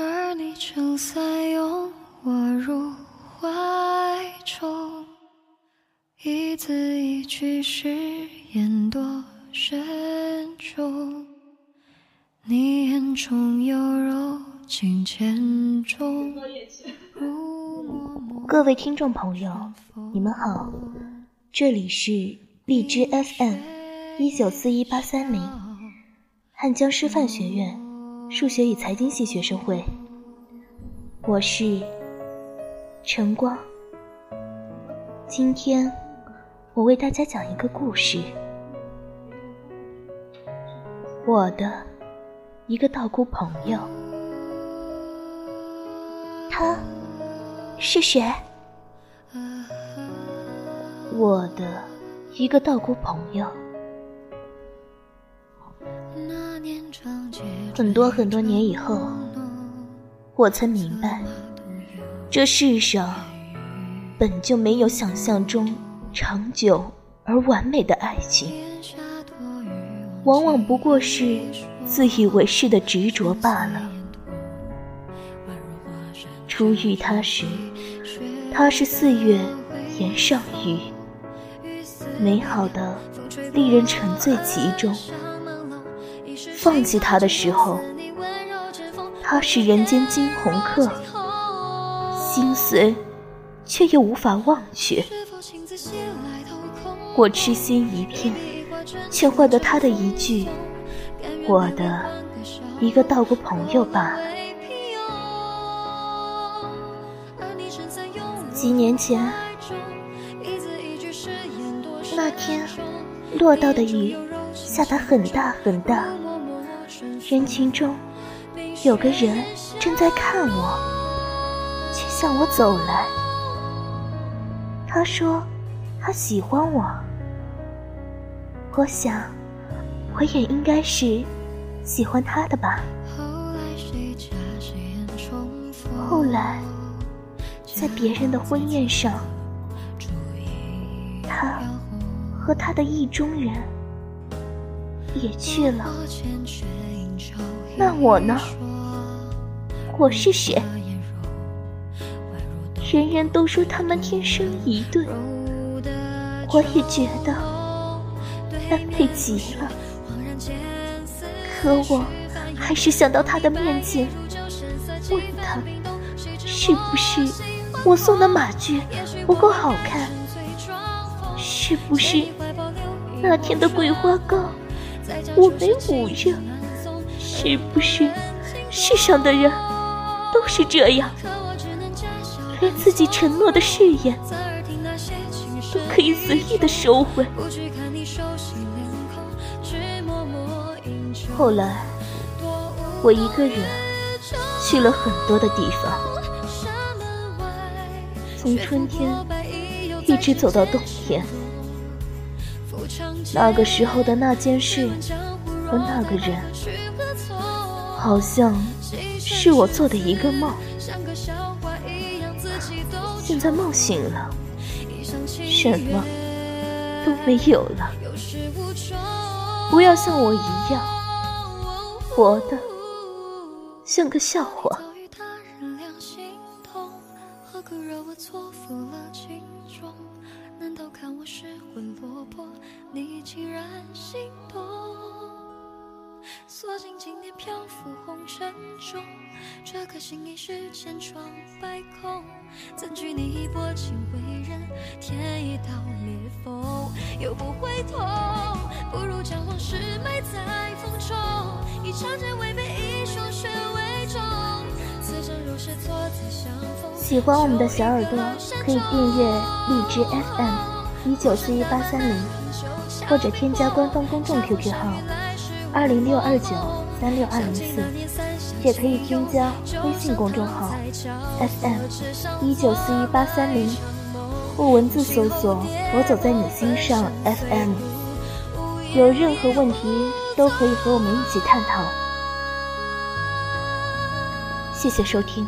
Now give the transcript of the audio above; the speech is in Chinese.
而你正在拥我入怀中，一字一句誓言多慎重。你眼中有柔情千种。各位听众朋友，你们好，这里是荔枝 FM 一九四一八三零，汉江师范学院数学与财经系学生会，我是晨光。今天我为大家讲一个故事，我的一个道姑朋友，他。是谁？我的一个道姑朋友。很多很多年以后，我才明白，这世上本就没有想象中长久而完美的爱情，往往不过是自以为是的执着罢了。初遇他时，他是四月岩上雨，美好的令人沉醉其中。放弃他的时候，他是人间惊鸿客，心碎却又无法忘却。我痴心一片，却换得他的一句“我的一个道过朋友”罢了。几年前，那天落到的雨下得很大很大，人群中有个人正在看我，却向我走来。他说他喜欢我，我想我也应该是喜欢他的吧。后来。在别人的婚宴上，他和他的意中人也去了。那我呢？我是谁？人人都说他们天生一对，我也觉得般配极了。可我还是想到他的面前，问他是不是。我送的马具不够好看，是不是那天的桂花糕我没捂热？是不是世上的人都是这样，连自己承诺的誓言都可以随意的收回？后来，我一个人去了很多的地方。从春天一直走到冬天，那个时候的那件事和那个人，好像是我做的一个梦。现在梦醒了，什么都没有了。不要像我一样，活的像个笑话。错付了情衷，难道看我失魂落魄，你竟然心动？锁进今年漂浮红尘中，这颗心已是千疮百孔。怎惧你一波情为人添一道裂缝，又不会痛，不如将往事埋在风中，以长剑为背，以霜雪为重。喜欢我们的小耳朵，可以订阅荔枝 FM 一九四一八三零，或者添加官方公众 QQ 号二零六二九三六二零四，也可以添加微信公众号 FM 一九四一八三零，或文字搜索“我走在你心上 FM”。有任何问题都可以和我们一起探讨。谢谢收听。